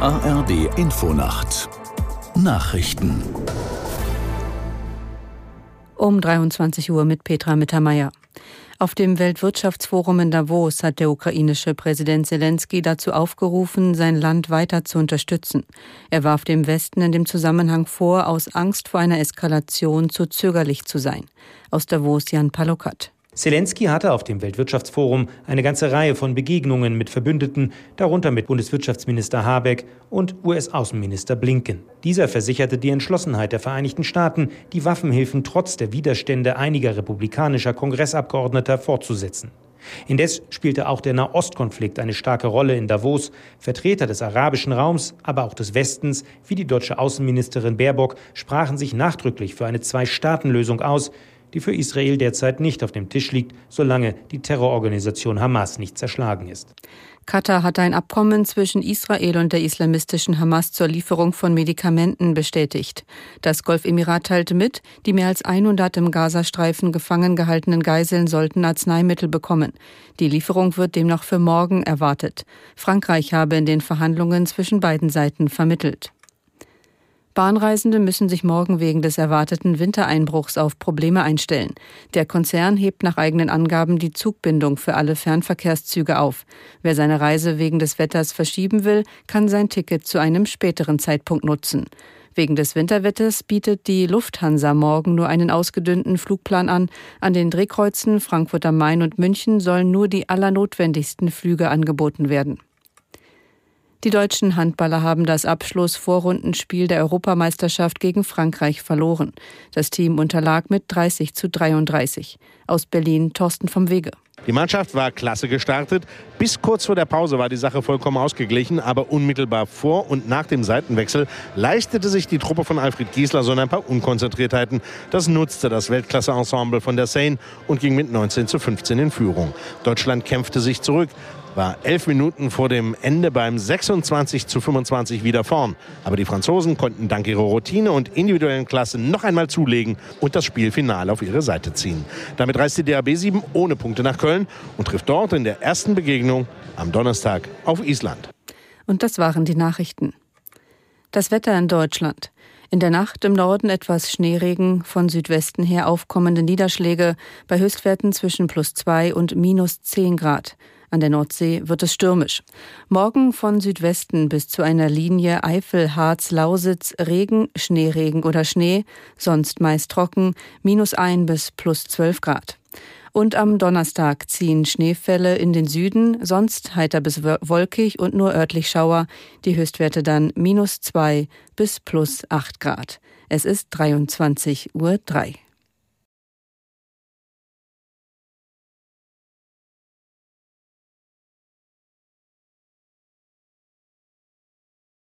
ARD Infonacht Nachrichten um 23 Uhr mit Petra Mittermeier. Auf dem Weltwirtschaftsforum in Davos hat der ukrainische Präsident Zelensky dazu aufgerufen, sein Land weiter zu unterstützen. Er warf dem Westen in dem Zusammenhang vor, aus Angst vor einer Eskalation zu zögerlich zu sein. Aus Davos Jan Palokat. Zelensky hatte auf dem Weltwirtschaftsforum eine ganze Reihe von Begegnungen mit Verbündeten, darunter mit Bundeswirtschaftsminister Habeck und US-Außenminister Blinken. Dieser versicherte die Entschlossenheit der Vereinigten Staaten, die Waffenhilfen trotz der Widerstände einiger republikanischer Kongressabgeordneter fortzusetzen. Indes spielte auch der Nahostkonflikt eine starke Rolle in Davos. Vertreter des arabischen Raums, aber auch des Westens, wie die deutsche Außenministerin Baerbock, sprachen sich nachdrücklich für eine Zwei-Staaten-Lösung aus, die für Israel derzeit nicht auf dem Tisch liegt, solange die Terrororganisation Hamas nicht zerschlagen ist. Katar hat ein Abkommen zwischen Israel und der islamistischen Hamas zur Lieferung von Medikamenten bestätigt. Das Golfemirat teilte mit, die mehr als 100 im Gazastreifen gefangen gehaltenen Geiseln sollten Arzneimittel bekommen. Die Lieferung wird demnach für morgen erwartet. Frankreich habe in den Verhandlungen zwischen beiden Seiten vermittelt. Bahnreisende müssen sich morgen wegen des erwarteten Wintereinbruchs auf Probleme einstellen. Der Konzern hebt nach eigenen Angaben die Zugbindung für alle Fernverkehrszüge auf. Wer seine Reise wegen des Wetters verschieben will, kann sein Ticket zu einem späteren Zeitpunkt nutzen. Wegen des Winterwetters bietet die Lufthansa morgen nur einen ausgedünnten Flugplan an. An den Drehkreuzen Frankfurt am Main und München sollen nur die allernotwendigsten Flüge angeboten werden. Die deutschen Handballer haben das Abschlussvorrundenspiel der Europameisterschaft gegen Frankreich verloren. Das Team unterlag mit 30 zu 33. Aus Berlin Thorsten vom Wege. Die Mannschaft war klasse gestartet. Bis kurz vor der Pause war die Sache vollkommen ausgeglichen, aber unmittelbar vor und nach dem Seitenwechsel leistete sich die Truppe von Alfred Giesler so ein paar Unkonzentriertheiten. Das nutzte das Weltklasse-Ensemble von der Seine und ging mit 19 zu 15 in Führung. Deutschland kämpfte sich zurück war elf Minuten vor dem Ende beim 26 zu 25 wieder vorn. Aber die Franzosen konnten dank ihrer Routine und individuellen Klasse noch einmal zulegen und das Spielfinale auf ihre Seite ziehen. Damit reist die DAB 7 ohne Punkte nach Köln und trifft dort in der ersten Begegnung am Donnerstag auf Island. Und das waren die Nachrichten. Das Wetter in Deutschland. In der Nacht im Norden etwas Schneeregen, von Südwesten her aufkommende Niederschläge bei Höchstwerten zwischen plus zwei und minus zehn Grad. An der Nordsee wird es stürmisch. Morgen von Südwesten bis zu einer Linie Eifel, Harz, Lausitz Regen, Schneeregen oder Schnee, sonst meist trocken, minus ein bis plus zwölf Grad. Und am Donnerstag ziehen Schneefälle in den Süden, sonst heiter bis wolkig und nur örtlich Schauer, die Höchstwerte dann minus zwei bis plus acht Grad. Es ist 23.03 Uhr.